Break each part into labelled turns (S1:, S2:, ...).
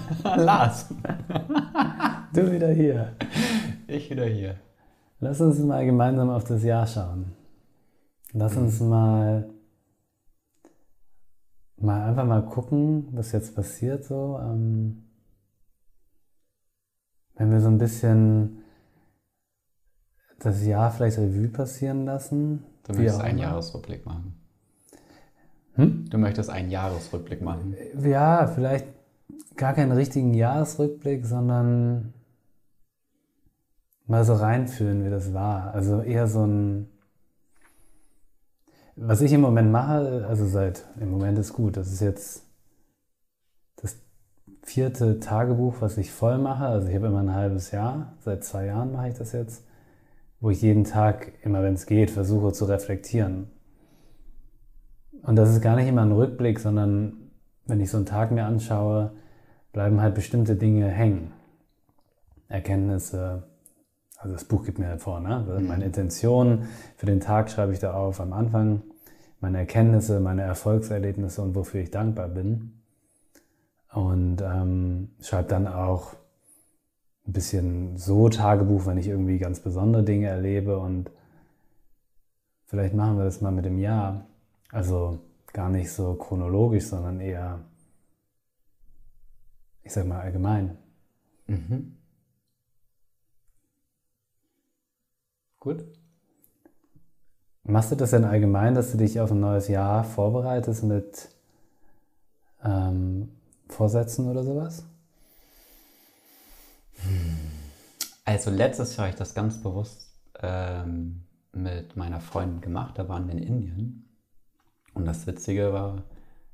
S1: Lars.
S2: Du wieder hier.
S1: Ich wieder hier.
S2: Lass uns mal gemeinsam auf das Jahr schauen. Lass uns mal, mal einfach mal gucken, was jetzt passiert so. Ähm, wenn wir so ein bisschen das Jahr vielleicht Revue passieren lassen.
S1: Du möchtest einen. Jahresrückblick machen.
S2: Hm?
S1: Du möchtest einen Jahresrückblick machen.
S2: Ja, vielleicht gar keinen richtigen Jahresrückblick, sondern mal so reinfühlen, wie das war. Also eher so ein. Was ich im Moment mache, also seit, im Moment ist gut, das ist jetzt das vierte Tagebuch, was ich voll mache. Also ich habe immer ein halbes Jahr, seit zwei Jahren mache ich das jetzt, wo ich jeden Tag, immer wenn es geht, versuche zu reflektieren. Und das ist gar nicht immer ein Rückblick, sondern wenn ich so einen Tag mir anschaue, bleiben halt bestimmte Dinge hängen. Erkenntnisse, also das Buch gibt mir halt vor, ne? Also meine Intention für den Tag schreibe ich da auf am Anfang, meine Erkenntnisse, meine Erfolgserlebnisse und wofür ich dankbar bin. Und ähm, schreibe dann auch ein bisschen so Tagebuch, wenn ich irgendwie ganz besondere Dinge erlebe und vielleicht machen wir das mal mit dem Jahr. Also gar nicht so chronologisch, sondern eher, ich sag mal allgemein.
S1: Mhm. Gut.
S2: Machst du das denn allgemein, dass du dich auf ein neues Jahr vorbereitest mit ähm, Vorsätzen oder sowas?
S1: Also letztes Jahr habe ich das ganz bewusst ähm, mit meiner Freundin gemacht. Da waren wir in Indien. Und das Witzige war,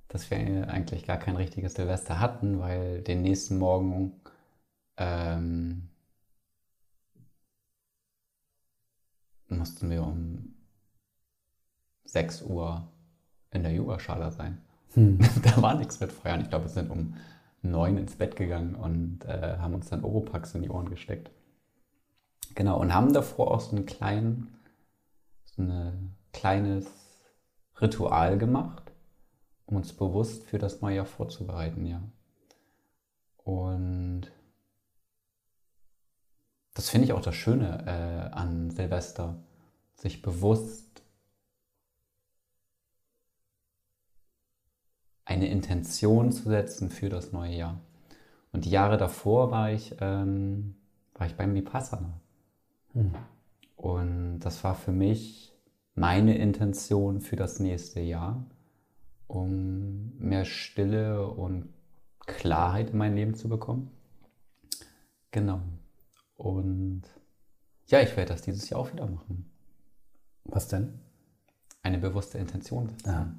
S1: dass wir eigentlich gar kein richtiges Silvester hatten, weil den nächsten Morgen ähm, mussten wir um 6 Uhr in der Yogaschale sein.
S2: Hm.
S1: da war nichts mit Feiern. Ich glaube, wir sind um 9 ins Bett gegangen und äh, haben uns dann Oropax in die Ohren gesteckt. Genau, und haben davor auch so einen kleinen, so ein kleines Ritual gemacht, um uns bewusst für das neue Jahr vorzubereiten, ja. Und das finde ich auch das Schöne äh, an Silvester, sich bewusst eine Intention zu setzen für das neue Jahr. Und die Jahre davor war ich, ähm, war ich beim Vipassana.
S2: Hm.
S1: Und das war für mich meine Intention für das nächste Jahr, um mehr Stille und Klarheit in mein Leben zu bekommen. Genau. Und ja, ich werde das dieses Jahr auch wieder machen.
S2: Was denn?
S1: Eine bewusste Intention.
S2: Ja.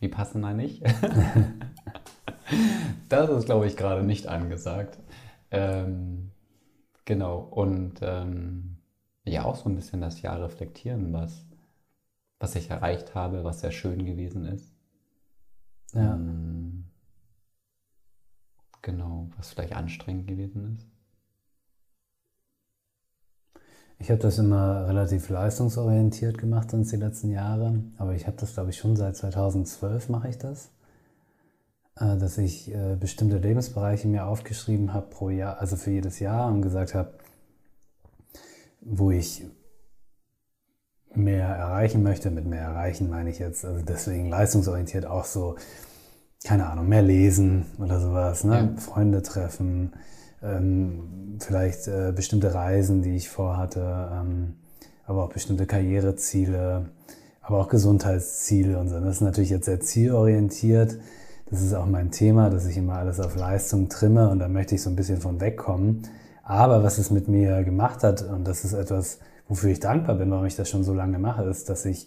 S1: Wie passen da nicht? das ist, glaube ich, gerade nicht angesagt. Ähm, genau. Und ähm, ja, auch so ein bisschen das Jahr reflektieren, was, was ich erreicht habe, was sehr schön gewesen ist.
S2: Ja.
S1: Ähm, genau, was vielleicht anstrengend gewesen ist.
S2: Ich habe das immer relativ leistungsorientiert gemacht sonst die letzten Jahre, aber ich habe das, glaube ich, schon seit 2012 mache ich das, äh, dass ich äh, bestimmte Lebensbereiche mir aufgeschrieben habe pro Jahr, also für jedes Jahr und gesagt habe, wo ich mehr erreichen möchte. Mit mehr erreichen meine ich jetzt, also deswegen leistungsorientiert auch so, keine Ahnung, mehr lesen oder sowas, ne?
S1: Ja.
S2: Freunde treffen, ähm, vielleicht äh, bestimmte Reisen, die ich vorhatte, ähm, aber auch bestimmte Karriereziele, aber auch Gesundheitsziele und so. Das ist natürlich jetzt sehr zielorientiert. Das ist auch mein Thema, dass ich immer alles auf Leistung trimme und da möchte ich so ein bisschen von wegkommen. Aber was es mit mir gemacht hat, und das ist etwas, wofür ich dankbar bin, warum ich das schon so lange mache, ist, dass ich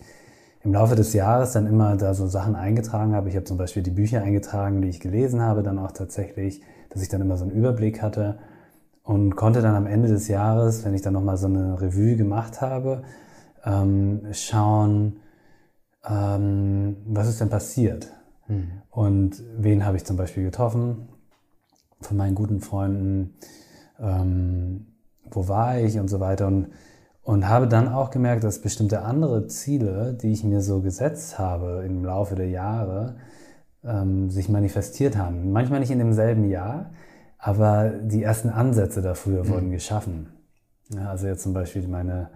S2: im Laufe des Jahres dann immer da so Sachen eingetragen habe. Ich habe zum Beispiel die Bücher eingetragen, die ich gelesen habe, dann auch tatsächlich, dass ich dann immer so einen Überblick hatte und konnte dann am Ende des Jahres, wenn ich dann nochmal so eine Revue gemacht habe, ähm, schauen, ähm, was ist denn passiert? Und wen habe ich zum Beispiel getroffen? Von meinen guten Freunden, ähm, wo war ich und so weiter. Und und habe dann auch gemerkt, dass bestimmte andere Ziele, die ich mir so gesetzt habe im Laufe der Jahre, ähm, sich manifestiert haben. Manchmal nicht in demselben Jahr, aber die ersten Ansätze dafür mhm. wurden geschaffen. Ja, also jetzt zum Beispiel meine,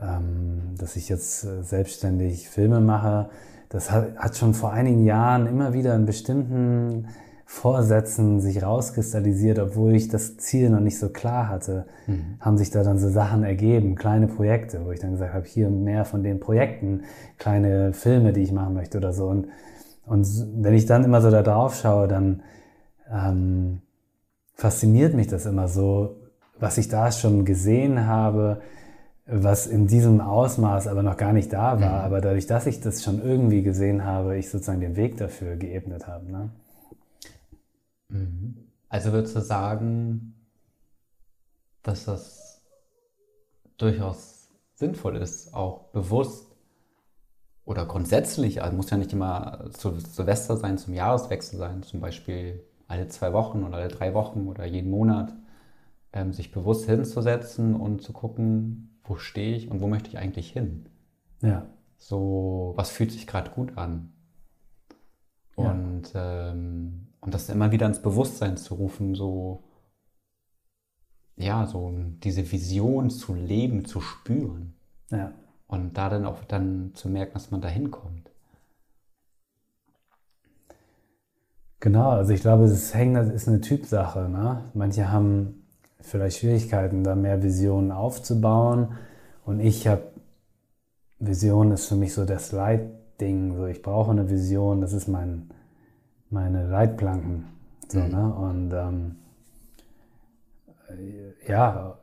S2: ähm, dass ich jetzt äh, selbstständig Filme mache, das hat, hat schon vor einigen Jahren immer wieder einen bestimmten Vorsätzen sich rauskristallisiert, obwohl ich das Ziel noch nicht so klar hatte, mhm. haben sich da dann so Sachen ergeben, kleine Projekte, wo ich dann gesagt habe, hier mehr von den Projekten, kleine Filme, die ich machen möchte oder so. Und, und wenn ich dann immer so da drauf schaue, dann ähm, fasziniert mich das immer so, was ich da schon gesehen habe, was in diesem Ausmaß aber noch gar nicht da war, mhm. aber dadurch, dass ich das schon irgendwie gesehen habe, ich sozusagen den Weg dafür geebnet habe. Ne?
S1: Mhm. Also würdest du sagen, dass das durchaus sinnvoll ist, auch bewusst oder grundsätzlich, also muss ja nicht immer zu Silvester sein, zum Jahreswechsel sein, zum Beispiel alle zwei Wochen oder alle drei Wochen oder jeden Monat, ähm, sich bewusst hinzusetzen und zu gucken, wo stehe ich und wo möchte ich eigentlich hin.
S2: Ja.
S1: So, was fühlt sich gerade gut an? Und ja. ähm, und das immer wieder ins Bewusstsein zu rufen, so, ja, so diese Vision zu leben, zu spüren.
S2: Ja.
S1: Und da dann auch dann zu merken, dass man da hinkommt.
S2: Genau, also ich glaube, es hängt, das ist eine Typsache. Ne? Manche haben vielleicht Schwierigkeiten, da mehr Visionen aufzubauen. Und ich habe, Vision ist für mich so das Leitding. So, ich brauche eine Vision, das ist mein, meine Leitplanken. So, mhm. ne? Und ähm, ja,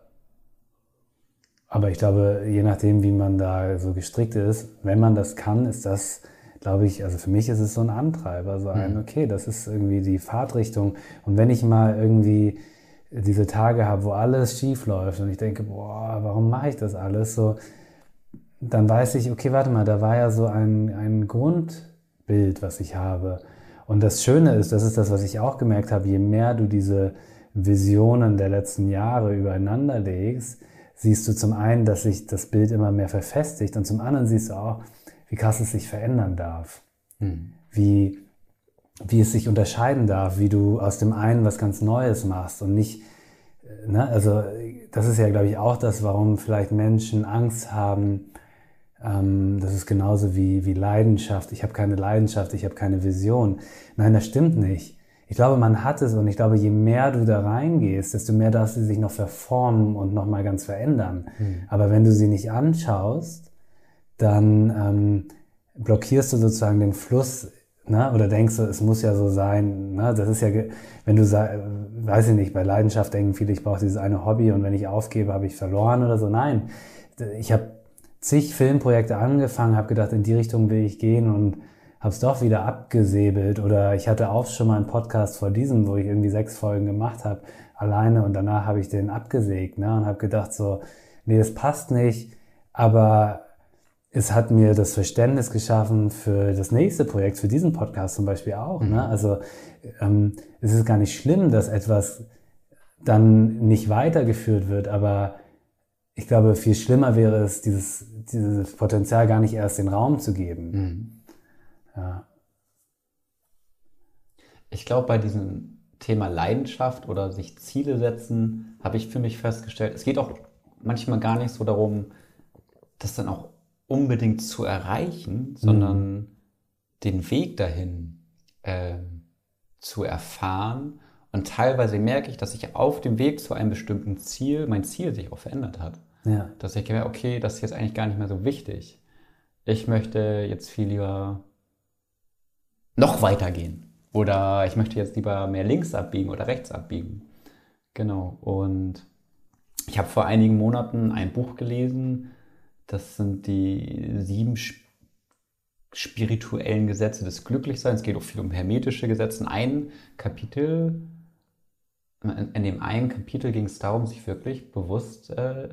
S2: aber ich glaube, je nachdem, wie man da so gestrickt ist, wenn man das kann, ist das, glaube ich, also für mich ist es so ein Antreiber, so ein, mhm. okay, das ist irgendwie die Fahrtrichtung. Und wenn ich mal irgendwie diese Tage habe, wo alles schief läuft und ich denke, boah, warum mache ich das alles so, dann weiß ich, okay, warte mal, da war ja so ein, ein Grundbild, was ich habe. Und das Schöne ist, das ist das, was ich auch gemerkt habe, je mehr du diese Visionen der letzten Jahre übereinander legst, siehst du zum einen, dass sich das Bild immer mehr verfestigt und zum anderen siehst du auch, wie krass es sich verändern darf. Hm. Wie, wie es sich unterscheiden darf, wie du aus dem einen was ganz Neues machst und nicht, ne, also das ist ja, glaube ich, auch das, warum vielleicht Menschen Angst haben, das ist genauso wie, wie Leidenschaft. Ich habe keine Leidenschaft, ich habe keine Vision. Nein, das stimmt nicht. Ich glaube, man hat es und ich glaube, je mehr du da reingehst, desto mehr darfst du sich noch verformen und nochmal ganz verändern. Mhm. Aber wenn du sie nicht anschaust, dann ähm, blockierst du sozusagen den Fluss Ne? Oder denkst du, es muss ja so sein, ne? das ist ja, wenn du weiß ich nicht, bei Leidenschaft denken viele, ich brauche dieses eine Hobby und wenn ich aufgebe, habe ich verloren oder so. Nein, ich habe zig Filmprojekte angefangen, habe gedacht, in die Richtung will ich gehen und habe es doch wieder abgesäbelt. Oder ich hatte auch schon mal einen Podcast vor diesem, wo ich irgendwie sechs Folgen gemacht habe, alleine und danach habe ich den abgesägt ne? und habe gedacht so, nee, das passt nicht, aber es hat mir das Verständnis geschaffen für das nächste Projekt, für diesen Podcast zum Beispiel auch. Ne? Mhm. Ne? Also ähm, es ist gar nicht schlimm, dass etwas dann nicht weitergeführt wird, aber ich glaube, viel schlimmer wäre es, dieses, dieses Potenzial gar nicht erst den Raum zu geben. Mhm. Ja.
S1: Ich glaube, bei diesem Thema Leidenschaft oder sich Ziele setzen, habe ich für mich festgestellt, es geht auch manchmal gar nicht so darum, das dann auch unbedingt zu erreichen, sondern mhm. den Weg dahin äh, zu erfahren und teilweise merke ich, dass ich auf dem Weg zu einem bestimmten Ziel, mein Ziel sich auch verändert hat.
S2: Ja.
S1: Dass ich gemerkt okay, das ist jetzt eigentlich gar nicht mehr so wichtig. Ich möchte jetzt viel lieber noch weiter gehen. Oder ich möchte jetzt lieber mehr links abbiegen oder rechts abbiegen. Genau. Und ich habe vor einigen Monaten ein Buch gelesen. Das sind die sieben spirituellen Gesetze des Glücklichseins. Es geht auch viel um hermetische Gesetze. Ein Kapitel in dem einen Kapitel ging es darum, sich wirklich bewusst äh,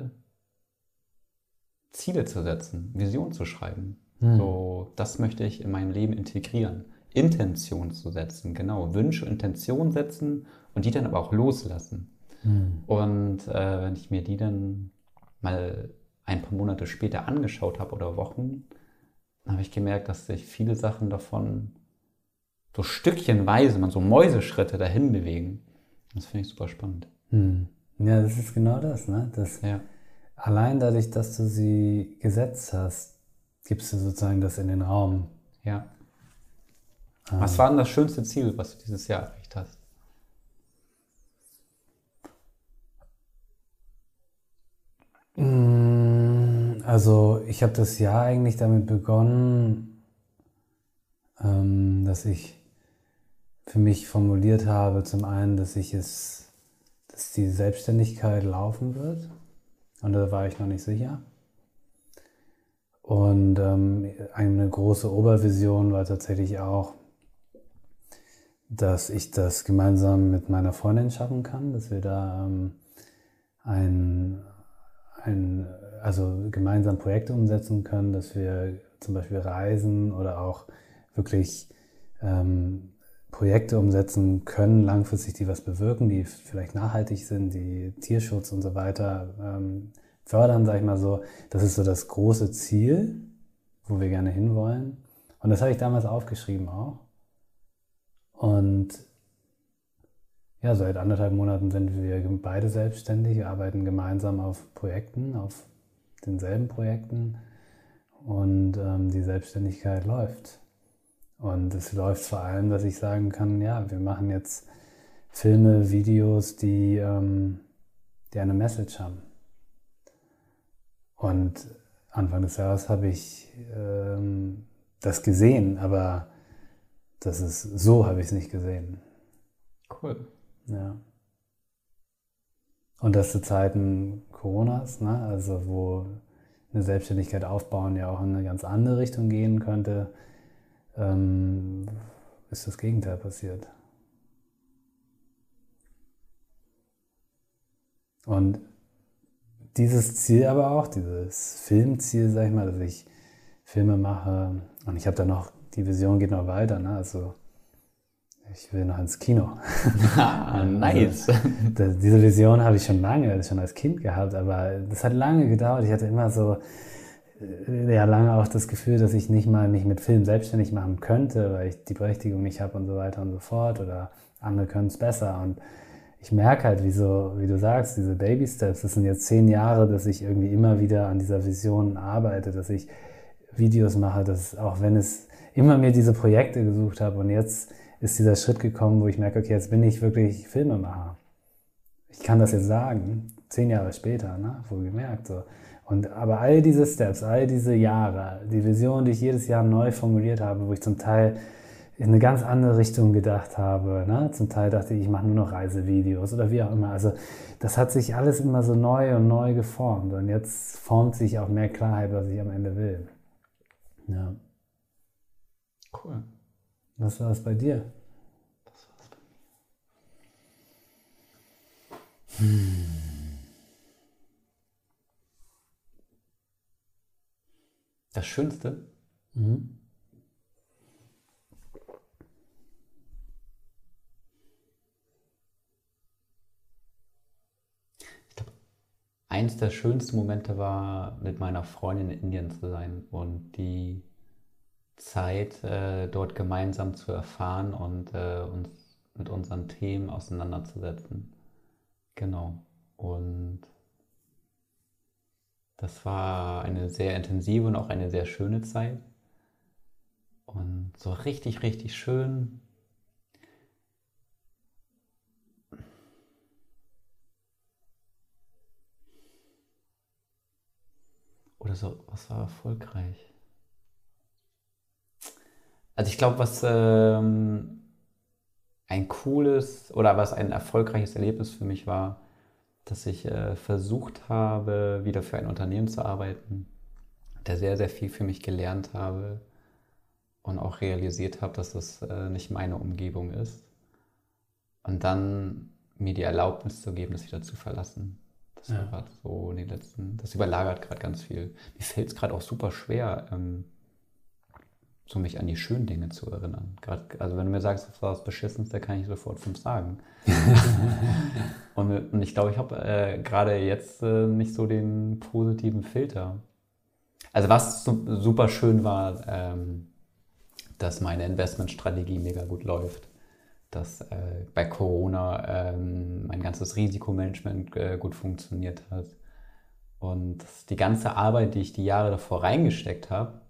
S1: Ziele zu setzen, Vision zu schreiben. Hm. So, das möchte ich in mein Leben integrieren. Intention zu setzen, genau. Wünsche, Intention setzen und die dann aber auch loslassen. Hm. Und äh, wenn ich mir die dann mal ein paar Monate später angeschaut habe oder Wochen, habe ich gemerkt, dass sich viele Sachen davon so stückchenweise, man so Mäuseschritte dahin bewegen. Das finde ich super spannend.
S2: Hm. Ja, das ist genau das, ne? Das,
S1: Ja.
S2: Allein dadurch, dass du sie gesetzt hast, gibst du sozusagen das in den Raum.
S1: Ja. Was war denn das schönste Ziel, was du dieses Jahr erreicht hast?
S2: Mm, Also ich habe das Jahr eigentlich damit begonnen, ähm, dass ich für mich formuliert habe, zum einen, dass ich es, dass die Selbstständigkeit laufen wird. Und da war ich noch nicht sicher. Und ähm, eine große Obervision war tatsächlich auch, dass ich das gemeinsam mit meiner Freundin schaffen kann, dass wir da ähm, ein, ein, also gemeinsam Projekte umsetzen können, dass wir zum Beispiel reisen oder auch wirklich ähm, Projekte umsetzen können, langfristig, die was bewirken, die vielleicht nachhaltig sind, die Tierschutz und so weiter ähm, fördern, sag ich mal so. Das ist so das große Ziel, wo wir gerne hinwollen. Und das habe ich damals aufgeschrieben auch. Und ja, seit anderthalb Monaten sind wir beide selbstständig, arbeiten gemeinsam auf Projekten, auf denselben Projekten und ähm, die Selbstständigkeit läuft. Und es läuft vor allem, dass ich sagen kann, ja, wir machen jetzt Filme, Videos, die, ähm, die eine Message haben. Und Anfang des Jahres habe ich ähm, das gesehen, aber das ist so habe ich es nicht gesehen.
S1: Cool.
S2: Ja. Und das zu Zeiten Coronas, ne? also wo eine Selbstständigkeit aufbauen ja auch in eine ganz andere Richtung gehen könnte, ähm, ist das Gegenteil passiert. Und dieses Ziel aber auch, dieses Filmziel, sag ich mal, dass ich Filme mache und ich habe da noch, die Vision geht noch weiter, ne? also ich will noch ins Kino.
S1: Ah, nice.
S2: Das, diese Vision habe ich schon lange, schon als Kind gehabt, aber das hat lange gedauert. Ich hatte immer so, ja, lange auch das Gefühl, dass ich nicht mal mich mit Film selbstständig machen könnte, weil ich die Berechtigung nicht habe und so weiter und so fort oder andere können es besser. Und ich merke halt, wie, so, wie du sagst, diese Baby Steps, das sind jetzt zehn Jahre, dass ich irgendwie immer wieder an dieser Vision arbeite, dass ich Videos mache, dass auch wenn es immer mir diese Projekte gesucht habe und jetzt ist dieser Schritt gekommen, wo ich merke, okay, jetzt bin ich wirklich Filmemacher. Ich kann das jetzt sagen, zehn Jahre später, ne, wohlgemerkt. So. Und, aber all diese Steps, all diese Jahre, die Vision, die ich jedes Jahr neu formuliert habe, wo ich zum Teil in eine ganz andere Richtung gedacht habe. Ne? Zum Teil dachte ich, ich mache nur noch Reisevideos oder wie auch immer. Also das hat sich alles immer so neu und neu geformt. Und jetzt formt sich auch mehr Klarheit, was ich am Ende will. Ja.
S1: Cool.
S2: Was war es bei dir?
S1: Das war's bei mir. Hm. Das Schönste?
S2: Mhm.
S1: Ich glaube, eins der schönsten Momente war, mit meiner Freundin in Indien zu sein und die Zeit äh, dort gemeinsam zu erfahren und äh, uns mit unseren Themen auseinanderzusetzen. Genau. Und das war eine sehr intensive und auch eine sehr schöne Zeit. Und so richtig, richtig schön. Oder so, was war erfolgreich? Also ich glaube, was ähm, ein cooles oder was ein erfolgreiches Erlebnis für mich war, dass ich äh, versucht habe, wieder für ein Unternehmen zu arbeiten, der sehr, sehr viel für mich gelernt habe und auch realisiert habe, dass das äh, nicht meine Umgebung ist. Und dann mir die Erlaubnis zu geben, das wieder zu verlassen. Das
S2: Ja.
S1: war gerade so in den letzten, das überlagert gerade ganz viel. Mir fällt es gerade auch super schwer, ähm, so mich an die schönen Dinge zu erinnern. Grad, also wenn du mir sagst, das war das Beschissenste, kann ich sofort fünf sagen. und, und ich glaube, ich habe äh, gerade jetzt äh, nicht so den positiven Filter. Also was su- super schön war, ähm, dass meine Investmentstrategie mega gut läuft, dass äh, bei Corona ähm, mein ganzes Risikomanagement äh, gut funktioniert hat und die ganze Arbeit, die ich die Jahre davor reingesteckt habe,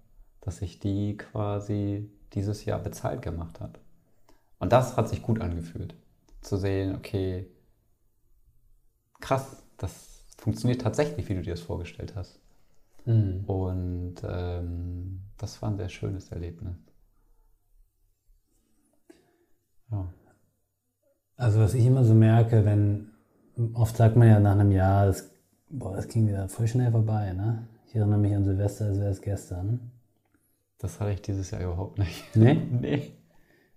S1: dass ich die quasi dieses Jahr bezahlt gemacht habe. Und das hat sich gut angefühlt, zu sehen, okay, krass, das funktioniert tatsächlich, wie du dir das vorgestellt hast. Mhm. Und ähm, das war ein sehr schönes Erlebnis.
S2: Ja. Also was ich immer so merke, wenn, oft sagt man ja nach einem Jahr, das, boah, das ging wieder voll schnell vorbei, ne? Ich erinnere mich an Silvester, als wäre es gestern.
S1: Das hatte ich dieses Jahr überhaupt nicht.
S2: Nee? nee.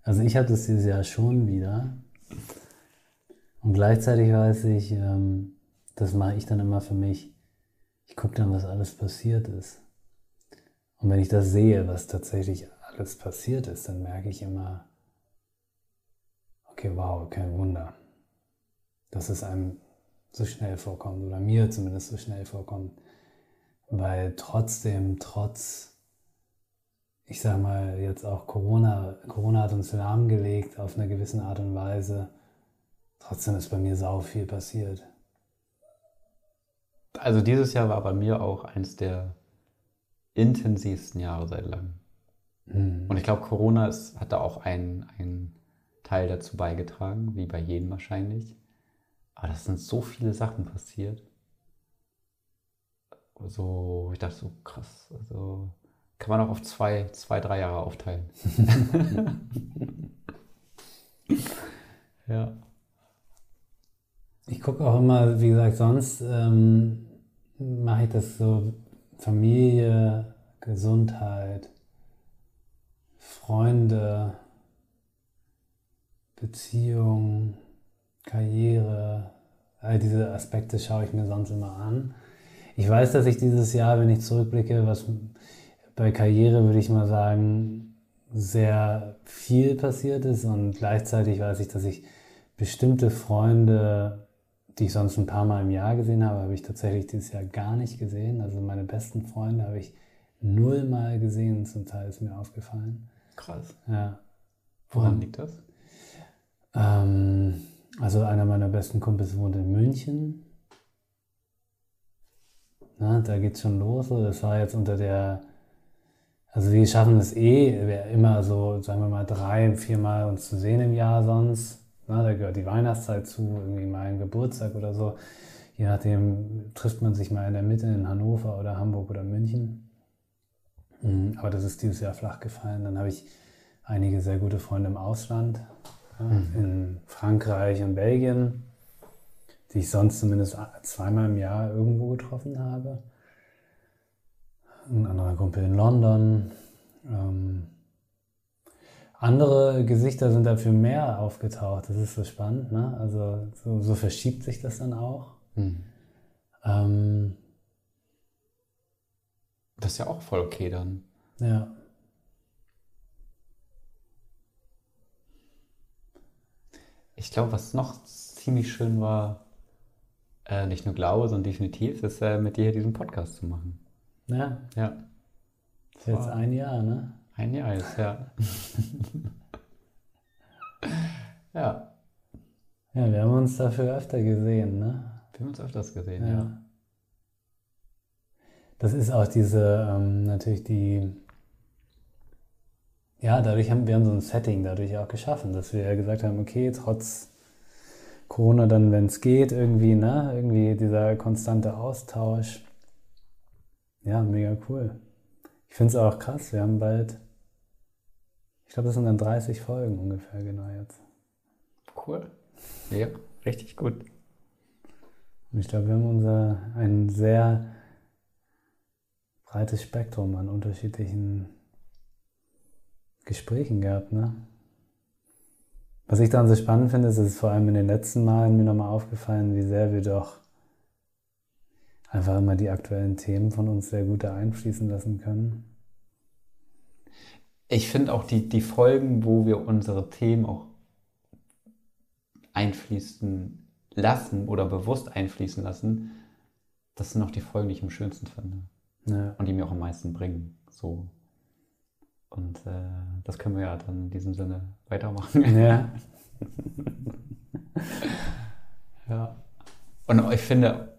S2: Also ich hatte es dieses Jahr schon wieder. Und gleichzeitig weiß ich, ähm, das mache ich dann immer für mich. Ich gucke dann, was alles passiert ist. Und wenn ich das sehe, was tatsächlich alles passiert ist, dann merke ich immer, okay, wow, kein Wunder, dass es einem so schnell vorkommt oder mir zumindest so schnell vorkommt, weil trotzdem, trotz, ich sage mal jetzt auch Corona, Corona hat uns lahmgelegt auf eine gewisse Art und Weise, trotzdem ist bei mir sau viel passiert.
S1: Also dieses Jahr war bei mir auch eins der intensivsten Jahre seit langem. Mhm. Und ich glaube, Corona ist, hat da auch einen, einen Teil dazu beigetragen, wie bei jedem wahrscheinlich. Aber das sind so viele Sachen passiert. So, ich dachte so, krass, also kann man auch auf zwei, zwei, drei Jahre aufteilen.
S2: ja. Ich gucke auch immer, wie gesagt, sonst ähm, mache ich das so Familie, Gesundheit, Freunde, Beziehung, Karriere, all diese Aspekte schaue ich mir sonst immer an. Ich weiß, dass ich dieses Jahr, wenn ich zurückblicke, was bei Karriere würde ich mal sagen, sehr viel passiert ist und gleichzeitig weiß ich, dass ich bestimmte Freunde, die ich sonst ein paar Mal im Jahr gesehen habe, habe ich tatsächlich dieses Jahr gar nicht gesehen. Also meine besten Freunde habe ich null Mal gesehen, zum Teil ist mir aufgefallen.
S1: Krass.
S2: Ja.
S1: Woran liegt das?
S2: Ähm, also einer meiner besten Kumpels wohnt in München. Na, da es schon los. Das war jetzt unter der, also wir schaffen es eh, immer so, sagen wir mal, drei, viermal uns zu sehen im Jahr sonst. Na, da gehört die Weihnachtszeit zu, irgendwie mal ein Geburtstag oder so. Je nachdem trifft man sich mal in der Mitte in Hannover oder Hamburg oder München. Mhm, aber das ist dieses Jahr flach gefallen. Dann habe ich einige sehr gute Freunde im Ausland mhm. in Frankreich und Belgien, die ich sonst zumindest zweimal im Jahr irgendwo getroffen habe. Ein anderer Kumpel in London. Ähm, andere Gesichter sind dafür mehr aufgetaucht. Das ist so spannend. Ne? Also so, so verschiebt sich das dann auch. Mhm. Ähm,
S1: das ist ja auch voll okay dann.
S2: Ja.
S1: Ich glaube, was noch ziemlich schön war, äh, nicht nur glaube, sondern definitiv, ist äh, mit dir diesen Podcast zu machen.
S2: Ja.
S1: Ja.
S2: Das ist jetzt ein Jahr, ne?
S1: Ein Jahr jetzt, ja. ja.
S2: Ja, wir haben uns dafür öfter gesehen, ne?
S1: Wir haben uns öfters gesehen, ja. ja.
S2: Das ist auch diese, ähm, natürlich die, ja, dadurch haben wir haben so ein Setting dadurch auch geschaffen, dass wir gesagt haben, okay, trotz Corona dann, wenn es geht, irgendwie, ne, irgendwie dieser konstante Austausch. Ja, mega cool. Ich finde es auch krass, wir haben bald, ich glaube, das sind dann 30 Folgen ungefähr genau jetzt.
S1: Cool. Ja, richtig gut.
S2: Und ich glaube, wir haben unser, ein sehr breites Spektrum an unterschiedlichen Gesprächen gehabt. Ne? Was ich daran so spannend finde, ist, ist vor allem in den letzten Malen mir nochmal aufgefallen, wie sehr wir doch einfach immer die aktuellen Themen von uns sehr gut da einfließen lassen können.
S1: Ich finde auch die, die Folgen, wo wir unsere Themen auch einfließen lassen oder bewusst einfließen lassen, das sind auch die Folgen, die ich am schönsten finde. Ja. Und die mir auch am meisten bringen. So. Und äh, das können wir ja dann in diesem Sinne weitermachen.
S2: Ja.
S1: ja. Und ich finde,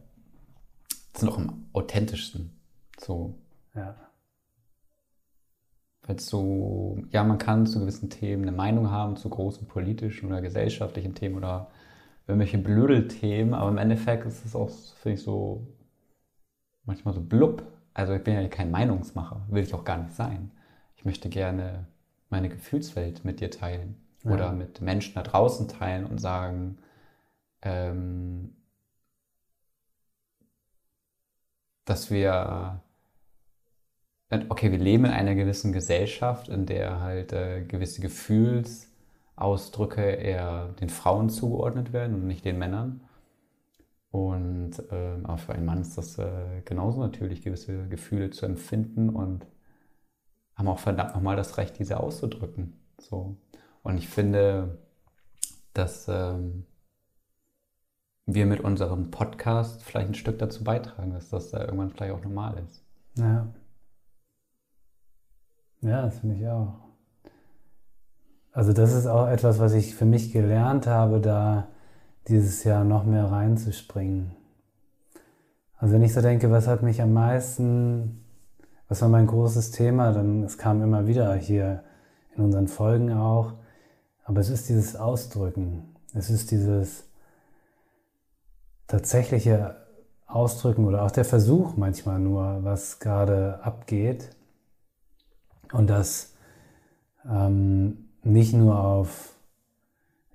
S1: sind auch am authentischsten. So.
S2: Ja.
S1: Weil so, ja, man kann zu gewissen Themen eine Meinung haben, zu großen politischen oder gesellschaftlichen Themen oder irgendwelche Blödelthemen, aber im Endeffekt ist es auch, finde ich, so manchmal so blub. Also ich bin ja kein Meinungsmacher, will ich auch gar nicht sein. Ich möchte gerne meine Gefühlswelt mit dir teilen ja. oder mit Menschen da draußen teilen und sagen, ähm, dass wir, okay, wir leben in einer gewissen Gesellschaft, in der halt äh, gewisse Gefühlsausdrücke eher den Frauen zugeordnet werden und nicht den Männern. Und äh, aber für einen Mann ist das äh, genauso natürlich, gewisse Gefühle zu empfinden und haben auch verdammt nochmal das Recht, diese auszudrücken. So. Und ich finde, dass ähm, wir mit unserem Podcast vielleicht ein Stück dazu beitragen, dass das da irgendwann vielleicht auch normal ist.
S2: Ja. Ja, das finde ich auch. Also das ist auch etwas, was ich für mich gelernt habe, da dieses Jahr noch mehr reinzuspringen. Also wenn ich so denke, was hat mich am meisten, was war mein großes Thema, dann es kam immer wieder hier in unseren Folgen auch, aber es ist dieses Ausdrücken, es ist dieses tatsächliche Ausdrücken oder auch der Versuch manchmal nur, was gerade abgeht und das ähm, nicht nur auf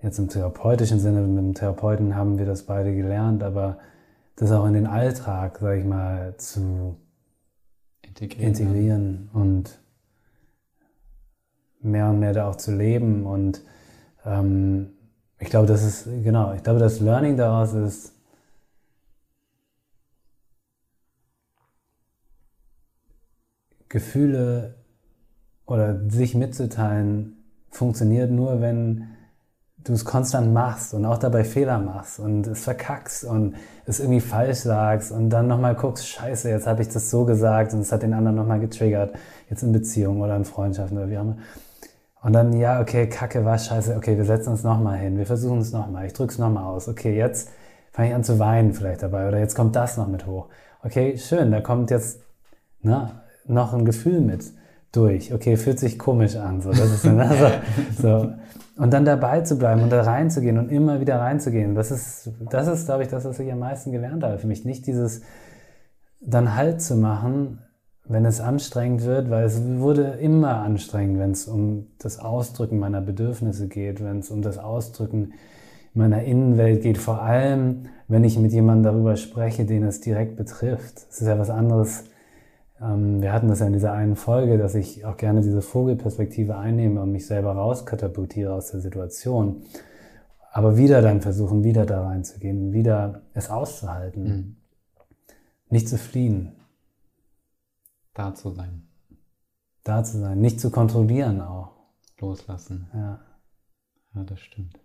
S2: jetzt im therapeutischen Sinne, mit dem Therapeuten haben wir das beide gelernt, aber das auch in den Alltag, sag ich mal, zu integrieren, integrieren und mehr und mehr da auch zu leben. Und ähm, ich glaube, das ist, genau, ich glaube, das Learning daraus ist, Gefühle oder sich mitzuteilen funktioniert nur, wenn du es konstant machst und auch dabei Fehler machst und es verkackst und es irgendwie falsch sagst und dann nochmal guckst, scheiße, jetzt habe ich das so gesagt und es hat den anderen nochmal getriggert, jetzt in Beziehungen oder in Freundschaften oder wie auch immer. Und dann, ja, okay, kacke, war scheiße, okay, wir setzen uns nochmal hin, wir versuchen es nochmal, ich drück's nochmal aus, okay, jetzt fange ich an zu weinen vielleicht dabei oder jetzt kommt das noch mit hoch. Okay, schön, da kommt jetzt ne, noch ein Gefühl mit durch. Okay, fühlt sich komisch an, so, das ist dann also, so. Und dann dabei zu bleiben und da reinzugehen und immer wieder reinzugehen, das ist, das ist, glaube ich, das, was ich am meisten gelernt habe. Für mich nicht dieses dann Halt zu machen, wenn es anstrengend wird, weil es wurde immer anstrengend, wenn es um das Ausdrücken meiner Bedürfnisse geht, wenn es um das Ausdrücken meiner Innenwelt geht, vor allem, wenn ich mit jemandem darüber spreche, den es direkt betrifft. Es ist ja was anderes, wir hatten das ja in dieser einen Folge, dass ich auch gerne diese Vogelperspektive einnehme und mich selber rauskatapultiere aus der Situation. Aber wieder dann versuchen, wieder da reinzugehen, wieder es auszuhalten. Mhm. Nicht zu fliehen.
S1: Da zu sein.
S2: Da zu sein. Nicht zu kontrollieren auch.
S1: Loslassen.
S2: Ja.
S1: Ja, das stimmt.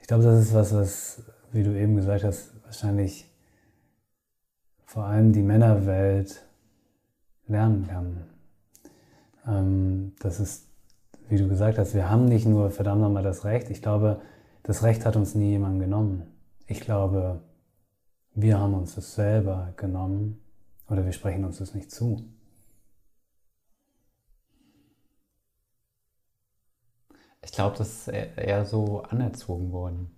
S2: Ich glaube, das ist was, was wie du eben gesagt hast, wahrscheinlich vor allem die Männerwelt lernen kann. Ähm, das ist, wie du gesagt hast, wir haben nicht nur verdammt nochmal das Recht. Ich glaube, das Recht hat uns nie jemand genommen. Ich glaube, wir haben uns das selber genommen oder wir sprechen uns das nicht zu.
S1: Ich glaube, das ist eher so anerzogen worden.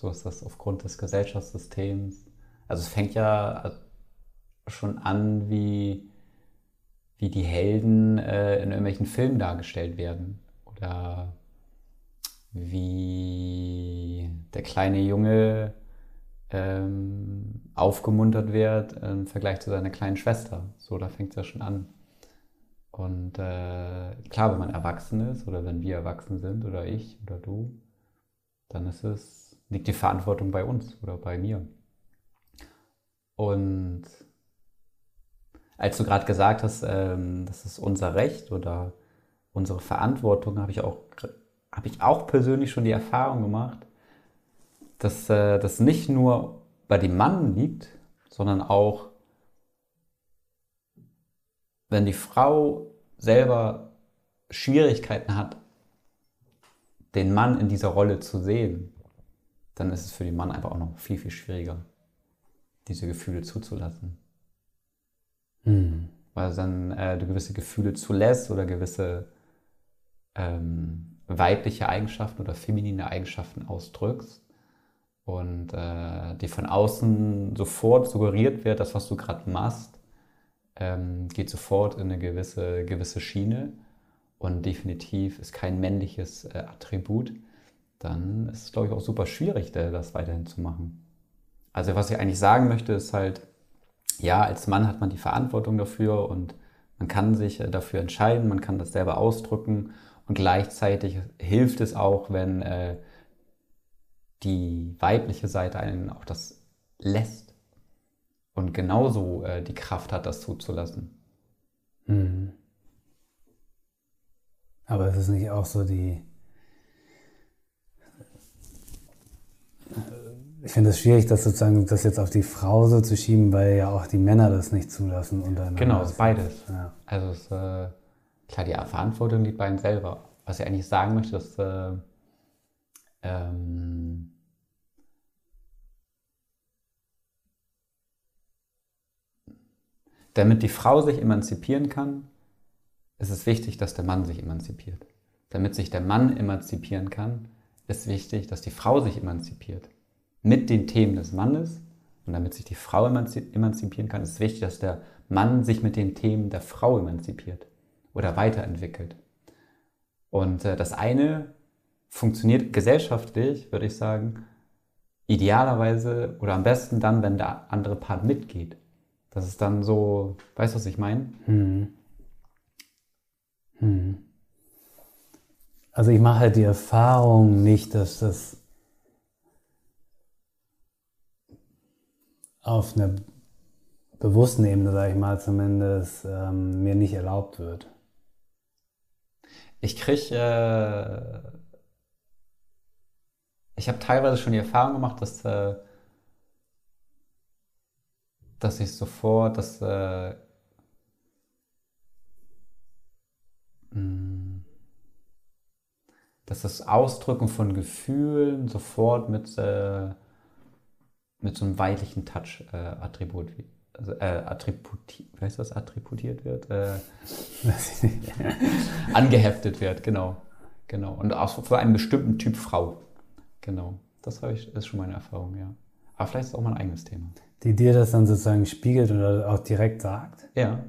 S1: So ist das aufgrund des Gesellschaftssystems. Also es fängt ja schon an, wie, wie die Helden äh, in irgendwelchen Filmen dargestellt werden. Oder wie der kleine Junge ähm, aufgemuntert wird im Vergleich zu seiner kleinen Schwester. So, da fängt es ja schon an. Und äh, klar, wenn man erwachsen ist oder wenn wir erwachsen sind oder ich oder du, dann ist es liegt die Verantwortung bei uns oder bei mir. Und als du gerade gesagt hast, ähm, das ist unser Recht oder unsere Verantwortung, habe ich auch, ich auch persönlich schon die Erfahrung gemacht, dass äh, das nicht nur bei dem Mann liegt, sondern auch, wenn die Frau selber Schwierigkeiten hat, den Mann in dieser Rolle zu sehen, dann ist es für den Mann einfach auch noch viel, viel schwieriger, diese Gefühle zuzulassen. Mhm. Weil dann äh, du gewisse Gefühle zulässt oder gewisse ähm, weibliche Eigenschaften oder feminine Eigenschaften ausdrückst und äh, dir von außen sofort suggeriert wird, das, was du gerade machst, ähm, geht sofort in eine gewisse, gewisse Schiene und definitiv ist kein männliches äh, Attribut, dann ist es, glaube ich, auch super schwierig, das weiterhin zu machen. Also was ich eigentlich sagen möchte, ist halt, ja, als Mann hat man die Verantwortung dafür und man kann sich äh, dafür entscheiden, man kann das selber ausdrücken und gleichzeitig hilft es auch, wenn äh, die weibliche Seite einen auch das lässt und genauso äh, die Kraft hat, das zuzulassen. Mhm.
S2: Aber es ist nicht auch so die. Ich finde es schwierig, das sozusagen das jetzt auf die Frau so zu schieben, weil ja auch die Männer das nicht zulassen untereinander.
S1: Genau, es ist beides. Ja. Also es, äh, klar, die Verantwortung liegt bei ihnen selber. Was ich eigentlich sagen möchte, dass äh, ähm, damit die Frau sich emanzipieren kann, ist es wichtig, dass der Mann sich emanzipiert. Damit sich der Mann emanzipieren kann, ist wichtig, dass die Frau sich emanzipiert. Mit den Themen des Mannes und damit sich die Frau emanzipieren kann, ist wichtig, dass der Mann sich mit den Themen der Frau emanzipiert oder weiterentwickelt. Und äh, das eine funktioniert gesellschaftlich, würde ich sagen, idealerweise oder am besten dann, wenn der andere Part mitgeht. Das ist dann so, weißt du, was ich meine? Hm.
S2: Hm. Also ich mache halt die Erfahrung nicht, dass das auf einer bewussten Ebene, sage ich mal zumindest, ähm, mir nicht erlaubt wird.
S1: Ich kriege, äh, ich habe teilweise schon die Erfahrung gemacht, dass, äh, dass ich sofort, dass äh, Mm. Dass das Ausdrücken von Gefühlen sofort mit, äh, mit so einem weichlichen Touch-Attribut äh, also, äh, attributi weißt du, was attributiert wird? Äh, angeheftet wird, genau. Genau. Und auch für einen bestimmten Typ Frau. Genau. Das ich, ist schon meine Erfahrung, ja. Aber vielleicht ist es auch mein eigenes Thema.
S2: Die dir das dann sozusagen spiegelt oder auch direkt sagt?
S1: Ja.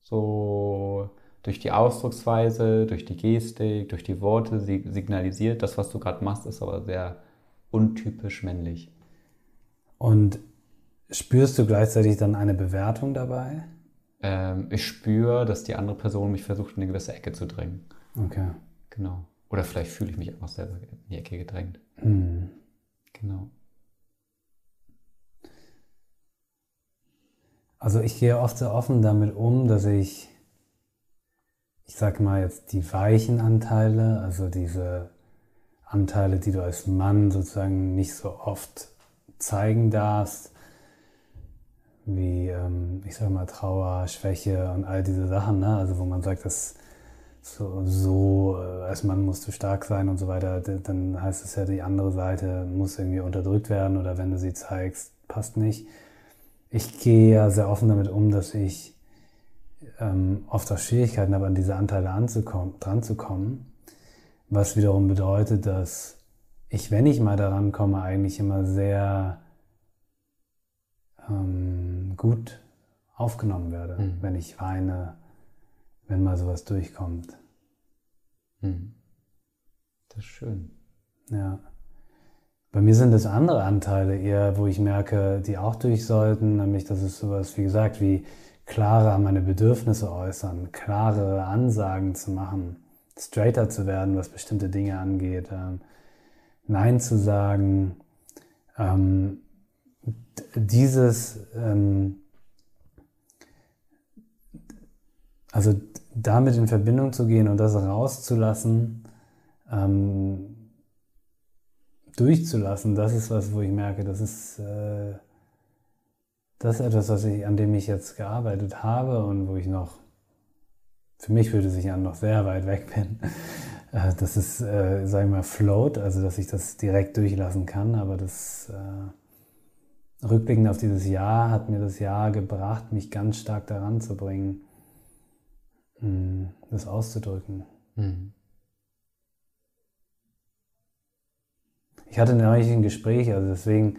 S1: So, durch die Ausdrucksweise, durch die Gestik, durch die Worte signalisiert, das, was du gerade machst, ist aber sehr untypisch männlich.
S2: Und spürst du gleichzeitig dann eine Bewertung dabei?
S1: Ähm, ich spüre, dass die andere Person mich versucht, in eine gewisse Ecke zu drängen.
S2: Okay.
S1: Genau. Oder vielleicht fühle ich mich einfach selber in die Ecke gedrängt. Mhm. Genau.
S2: Also ich gehe oft so offen damit um, dass ich ich sag mal jetzt die weichen Anteile, also diese Anteile, die du als Mann sozusagen nicht so oft zeigen darfst, wie, ähm, ich sag mal, Trauer, Schwäche und all diese Sachen, ne? also wo man sagt, dass so, so äh, als Mann musst du stark sein und so weiter, dann heißt es ja, die andere Seite muss irgendwie unterdrückt werden oder wenn du sie zeigst, passt nicht. Ich gehe ja sehr offen damit um, dass ich ähm, oft auch Schwierigkeiten habe, an diese Anteile anzukommen, dran zu kommen, was wiederum bedeutet, dass ich, wenn ich mal daran komme, eigentlich immer sehr ähm, gut aufgenommen werde, mhm. wenn ich weine, wenn mal sowas durchkommt.
S1: Mhm. Das ist schön.
S2: Ja. Bei mir sind es andere Anteile eher, wo ich merke, die auch durch sollten, nämlich das ist sowas, wie gesagt, wie klarer meine Bedürfnisse äußern, klare Ansagen zu machen, straighter zu werden, was bestimmte Dinge angeht, ähm, Nein zu sagen, ähm, dieses, ähm, also damit in Verbindung zu gehen und das rauszulassen, ähm, durchzulassen, das ist was, wo ich merke, das ist, äh, das ist etwas, was ich, an dem ich jetzt gearbeitet habe und wo ich noch, für mich würde sich an, noch sehr weit weg bin. Äh, das ist, äh, sagen wir mal, float, also dass ich das direkt durchlassen kann, aber das äh, rückblickend auf dieses Jahr hat mir das Jahr gebracht, mich ganz stark daran zu bringen, mh, mm, das auszudrücken. Mhm. Ich hatte neulich ein Gespräch, also deswegen,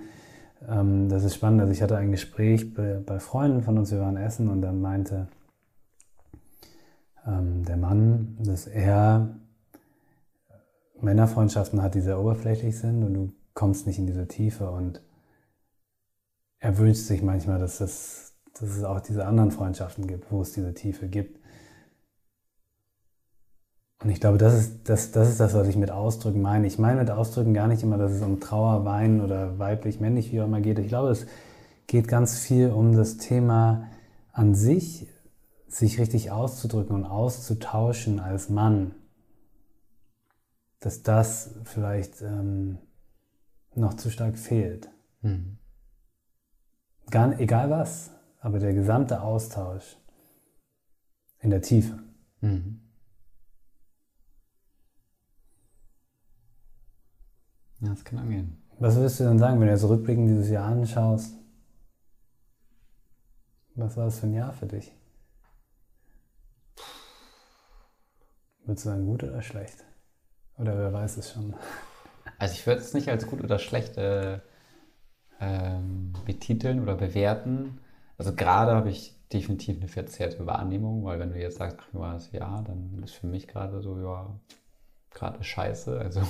S2: ähm, das ist spannend, also ich hatte ein Gespräch bei, bei Freunden von uns, wir waren essen und dann meinte ähm, der Mann, dass er Männerfreundschaften hat, die sehr oberflächlich sind und du kommst nicht in diese Tiefe. Und er wünscht sich manchmal, dass, das, dass es auch diese anderen Freundschaften gibt, wo es diese Tiefe gibt. Und ich glaube, das ist das, das ist das, was ich mit Ausdrücken meine. Ich meine mit Ausdrücken gar nicht immer, dass es um Trauer, Weinen oder weiblich, männlich, wie auch immer geht. Ich glaube, es geht ganz viel um das Thema an sich, sich richtig auszudrücken und auszutauschen als Mann. Dass das vielleicht ähm, noch zu stark fehlt. Mhm. Gar, egal was, aber der gesamte Austausch in der Tiefe. Mhm.
S1: Ja, das kann angehen.
S2: Was würdest du denn sagen, wenn du jetzt rückblickend dieses Jahr anschaust? Was war das für ein Jahr für dich? Würdest du sagen, gut oder schlecht? Oder wer weiß es schon?
S1: Also ich würde es nicht als gut oder schlecht äh, ähm, betiteln oder bewerten. Also gerade habe ich definitiv eine verzerrte Wahrnehmung, weil wenn du jetzt sagst, ach, war das Jahr, dann ist für mich gerade so, ja, gerade scheiße. Also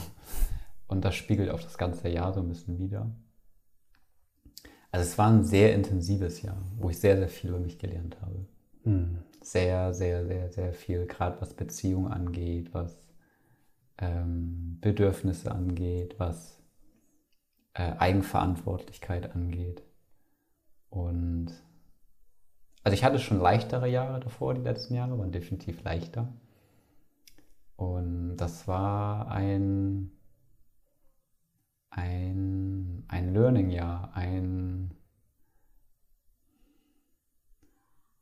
S1: und das spiegelt auch das ganze Jahr so ein bisschen wieder. Also es war ein sehr intensives Jahr, wo ich sehr, sehr viel über mich gelernt habe. Mhm. Sehr, sehr, sehr, sehr viel, gerade was Beziehung angeht, was ähm, Bedürfnisse angeht, was äh, Eigenverantwortlichkeit angeht. Und also ich hatte schon leichtere Jahre davor, die letzten Jahre waren definitiv leichter. Und das war ein ein, Learning-Jahr, ein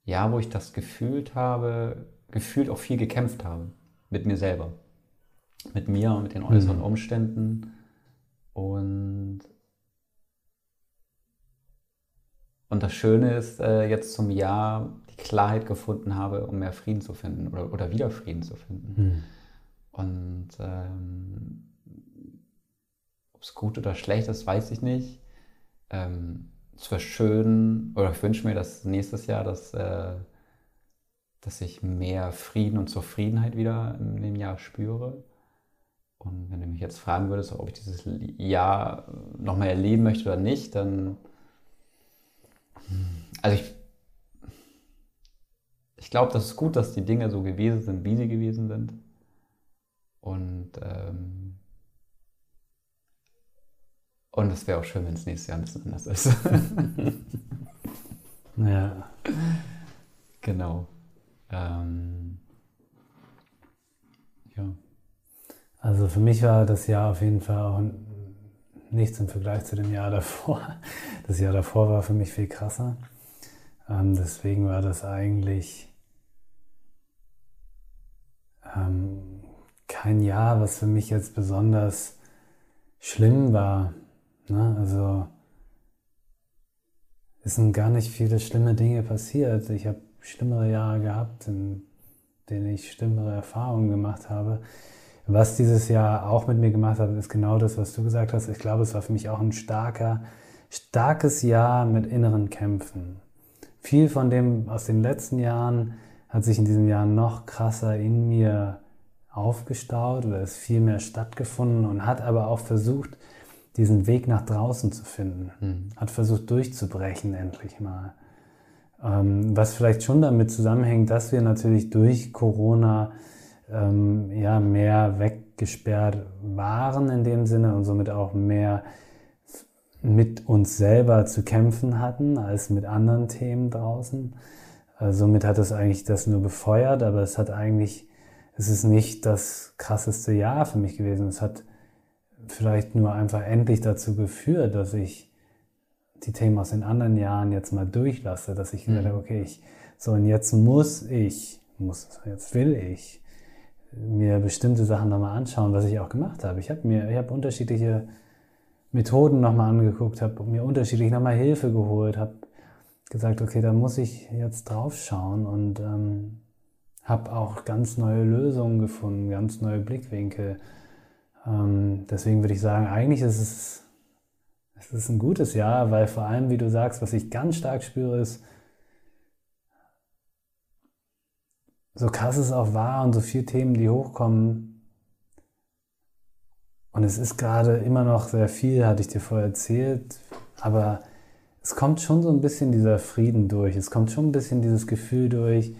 S1: Jahr, wo ich das gefühlt habe, gefühlt auch viel gekämpft habe mit mir selber, mit mir und mit den äußeren mhm. Umständen und und das Schöne ist, äh, jetzt zum Jahr die Klarheit gefunden habe, um mehr Frieden zu finden oder, oder wieder Frieden zu finden. Mhm. Und ähm, ob es gut oder schlecht ist, weiß ich nicht. Ähm, es wäre schön, oder ich wünsche mir, dass nächstes Jahr, dass, äh, dass ich mehr Frieden und Zufriedenheit wieder in dem Jahr spüre. Und wenn du mich jetzt fragen würdest, ob ich dieses Jahr nochmal erleben möchte oder nicht, dann. Also ich. Ich glaube, das ist gut, dass die Dinge so gewesen sind, wie sie gewesen sind. Und ähm, und es wäre auch schön, wenn es nächstes Jahr ein bisschen anders ist.
S2: ja.
S1: Genau. Ähm, ja.
S2: Also für mich war das Jahr auf jeden Fall auch nichts im Vergleich zu dem Jahr davor. Das Jahr davor war für mich viel krasser. Ähm, deswegen war das eigentlich ähm, kein Jahr, was für mich jetzt besonders schlimm war. Ne? Also es sind gar nicht viele schlimme Dinge passiert. Ich habe schlimmere Jahre gehabt, in denen ich schlimmere Erfahrungen gemacht habe. Was dieses Jahr auch mit mir gemacht hat, ist genau das, was du gesagt hast. Ich glaube, es war für mich auch ein starker, starkes Jahr mit inneren Kämpfen. Viel von dem aus den letzten Jahren hat sich in diesem Jahr noch krasser in mir aufgestaut oder ist viel mehr stattgefunden und hat aber auch versucht, diesen Weg nach draußen zu finden. Mhm. Hat versucht durchzubrechen endlich mal. Ähm, was vielleicht schon damit zusammenhängt, dass wir natürlich durch Corona ähm, ja mehr weggesperrt waren in dem Sinne und somit auch mehr mit uns selber zu kämpfen hatten als mit anderen Themen draußen. Äh, somit hat es eigentlich das nur befeuert, aber es hat eigentlich, es ist nicht das krasseste Jahr für mich gewesen. Es hat vielleicht nur einfach endlich dazu geführt, dass ich die Themen aus den anderen Jahren jetzt mal durchlasse, dass ich
S1: Mhm.
S2: habe, okay, ich, so und jetzt muss ich, muss, jetzt will ich mir bestimmte Sachen nochmal anschauen, was ich auch gemacht habe. Ich habe mir, ich habe unterschiedliche Methoden nochmal angeguckt, habe mir unterschiedlich nochmal Hilfe geholt, habe gesagt, okay, da muss ich jetzt drauf schauen und ähm, habe auch ganz neue Lösungen gefunden, ganz neue Blickwinkel. Ähm, deswegen würde ich sagen, eigentlich ist es, es ist ein gutes Jahr, weil vor allem, wie du sagst, was ich ganz stark spüre, ist, so krass es auch war und so viele Themen, die hochkommen. Und es ist gerade immer noch sehr viel, hatte ich dir vorher erzählt, aber es kommt schon so ein bisschen dieser Frieden durch. Es kommt schon ein bisschen dieses Gefühl durch,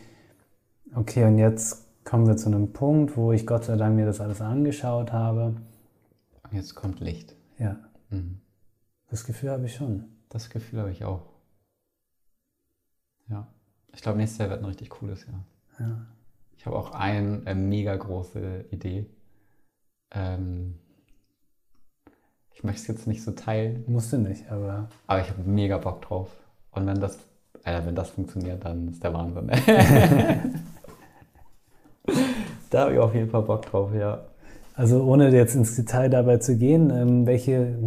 S2: okay, und jetzt kommen wir zu einem Punkt, wo ich Gott sei Dank mir das alles angeschaut habe.
S1: Jetzt kommt Licht.
S2: Ja,
S1: Mhm.
S2: das Gefühl habe ich schon.
S1: Das Gefühl habe ich auch. Ja. Ich glaube, nächstes Jahr wird ein richtig cooles Jahr.
S2: Ja.
S1: Ich habe auch eine äh, mega große Idee. Ähm, ich möchte es jetzt nicht so teilen,
S2: Musste nicht, aber
S1: aber ich habe mega Bock drauf. Und wenn das, äh, wenn das funktioniert, dann ist der Wahnsinn. da habe ich auf jeden Fall Bock drauf, ja.
S2: also ohne jetzt ins Detail dabei zu gehen, ähm, welche,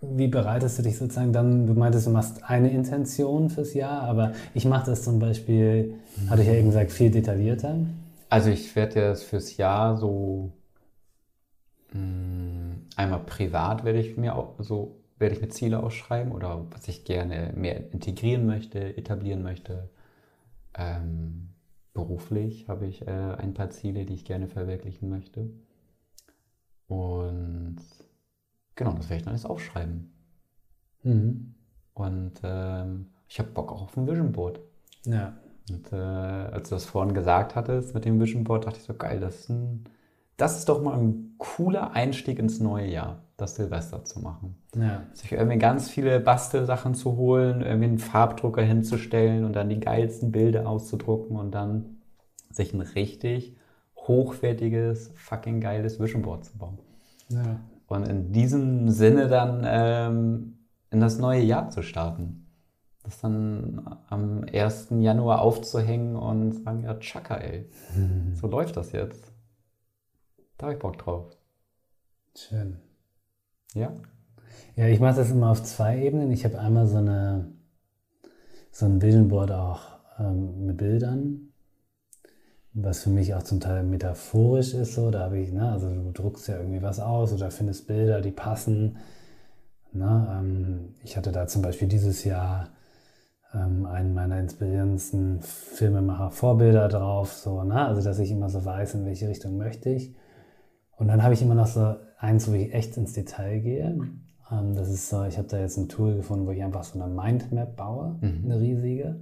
S2: wie bereitest du dich sozusagen dann, du meintest, du machst eine Intention fürs Jahr, aber ich mache das zum Beispiel, hatte ich ja eben gesagt, viel detaillierter.
S1: Also ich werde jetzt fürs Jahr so mh, einmal privat werde ich mir auch so werde ich mir Ziele ausschreiben oder was ich gerne mehr integrieren möchte, etablieren möchte. Ähm, beruflich habe ich äh, ein paar Ziele, die ich gerne verwirklichen möchte. Und genau, das werde ich dann jetzt aufschreiben.
S2: Mhm.
S1: Und ähm, ich habe Bock auch auf ein Vision Board.
S2: Ja.
S1: Und äh, als du das vorhin gesagt hattest mit dem Vision Board, dachte ich so, geil, das ist, ein, das ist doch mal ein cooler Einstieg ins neue Jahr, das Silvester zu machen.
S2: Ja.
S1: Sich irgendwie ganz viele Bastelsachen zu holen, irgendwie einen Farbdrucker hinzustellen und dann die geilsten Bilder auszudrucken und dann sich ein richtig hochwertiges, fucking geiles Vision Board zu bauen.
S2: Ja.
S1: Und in diesem Sinne dann ähm, in das neue Jahr zu starten. Das dann am 1. Januar aufzuhängen und sagen, ja, tschakka, ey. So läuft das jetzt. Da habe ich Bock drauf.
S2: Schön.
S1: Ja?
S2: Ja, ich mache das immer auf zwei Ebenen. Ich habe einmal so eine so ein Vision Board auch ähm, mit Bildern, was für mich auch zum Teil metaphorisch ist. So, da habe ich, ne, also du druckst ja irgendwie was aus oder findest Bilder, die passen. Ne, ähm, ich hatte da zum Beispiel dieses Jahr ähm, einen meiner inspirierendsten Filmemacher Vorbilder drauf, so, ne, also dass ich immer so weiß, in welche Richtung möchte ich. Und dann habe ich immer noch so eins, wo ich echt ins Detail gehe. Ähm, das ist so, ich habe da jetzt ein Tool gefunden, wo ich einfach so eine Mindmap baue,
S1: Mhm.
S2: eine riesige.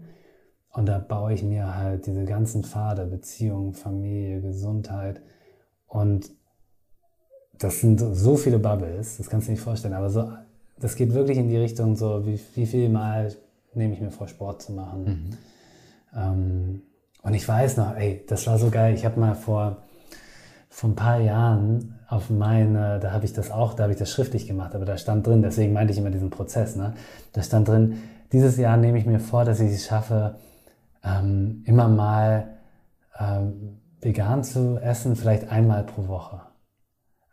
S2: Und da baue ich mir halt diese ganzen Pfade, Beziehung, Familie, Gesundheit. Und das sind so- viele Bubbles, das kannst du dir nicht vorstellen. Aber so, das geht wirklich in die Richtung so, wie, wie viel Mal nehme ich mir vor, Sport zu machen. Ähm, und ich weiß noch, ey, das war so geil. Ich habe mal vor, vor ein paar Jahren auf meine, da habe ich das auch, da habe ich das schriftlich gemacht, aber da stand drin, deswegen meinte ich immer diesen Prozess, ne? Da stand drin, dieses Jahr nehme ich mir vor, dass ich es schaffe, ähm, immer mal ähm, vegan zu essen, vielleicht einmal pro Woche.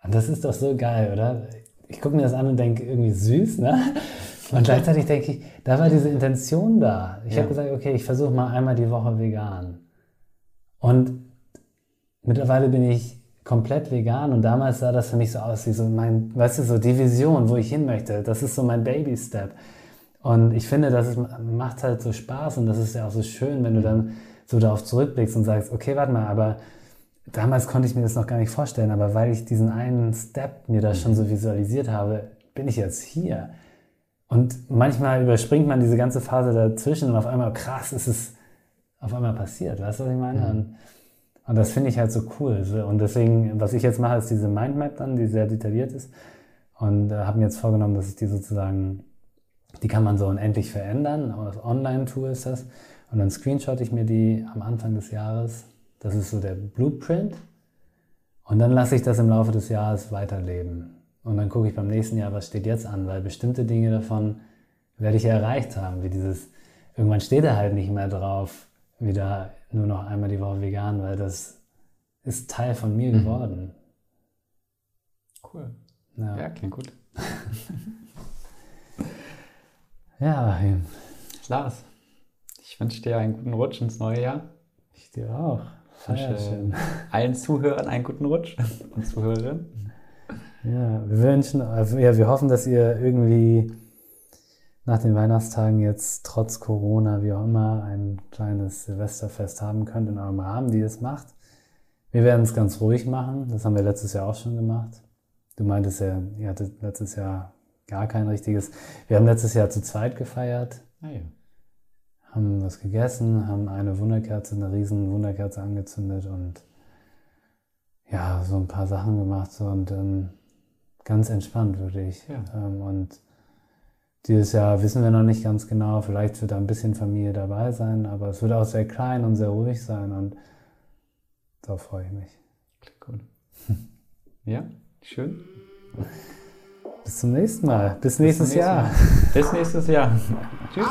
S2: Und das ist doch so geil, oder? Ich gucke mir das an und denke, irgendwie süß, ne? Und gleichzeitig denke ich, da war diese Intention da. Ich
S1: Ja.
S2: habe gesagt, okay, ich versuche mal einmal die Woche vegan. Und mittlerweile bin ich komplett vegan und damals sah das für mich so aus wie so mein, weißt du, so die Vision, wo ich hin möchte. Das ist so mein Baby-Step. Und ich finde, das ist, macht halt so Spaß und das ist ja auch so schön, wenn du dann so darauf zurückblickst und sagst, okay, warte mal, aber damals konnte ich mir das noch gar nicht vorstellen, aber weil ich diesen einen Step mir da schon so visualisiert habe, bin ich jetzt hier. Und manchmal überspringt man diese ganze Phase dazwischen und auf einmal, krass, ist es auf einmal passiert. Weißt du, was ich meine? Und, und das finde ich halt so cool. Und deswegen, was ich jetzt mache, ist diese Mindmap dann, die sehr detailliert ist. Und äh, habe mir jetzt vorgenommen, dass ich die sozusagen, die kann man so unendlich verändern. Auf Online-Tool ist das. Und dann screenshot ich mir die am Anfang des Jahres. Das ist so der Blueprint. Und dann lasse ich das im Laufe des Jahres weiterleben. Und dann gucke ich beim nächsten Jahr, was steht jetzt an, weil bestimmte Dinge davon werde ich ja erreicht haben, wie dieses, irgendwann steht er halt nicht mehr drauf, wieder nur noch einmal die Woche vegan, weil das ist Teil von mir mhm. geworden.
S1: Cool. Ja, ja klingt gut.
S2: ja, Achim.
S1: Lars, ich wünsche dir einen guten Rutsch ins neue Jahr.
S2: Ich dir auch.
S1: Feier schön. Allen Zuhörern einen guten Rutsch und Zuhörerinnen.
S2: Ja, wir wünschen, also, ja, wir hoffen, dass ihr irgendwie nach den Weihnachtstagen jetzt trotz Corona, wie auch immer, ein kleines Silvesterfest haben könnt in eurem Rahmen, wie ihr es macht. Wir werden es ganz ruhig machen. Das haben wir letztes Jahr auch schon gemacht. Du meintest ja, ihr hattet letztes Jahr gar kein richtiges. Wir haben letztes Jahr zu zweit gefeiert. Ah, ja. Haben was gegessen, haben eine Wunderkerze, eine riesen Wunderkerze angezündet und ja, so ein paar Sachen gemacht so, und ähm, ganz entspannt wirklich. Ja. Ähm, und dieses Jahr wissen wir noch nicht ganz genau, vielleicht wird da ein bisschen Familie dabei sein, aber es wird auch sehr klein und sehr ruhig sein und darauf freue ich mich.
S1: Gut. ja, schön.
S2: Bis zum nächsten Mal. Bis nächstes Bis Jahr. Mal.
S1: Bis nächstes Jahr. Tschüss.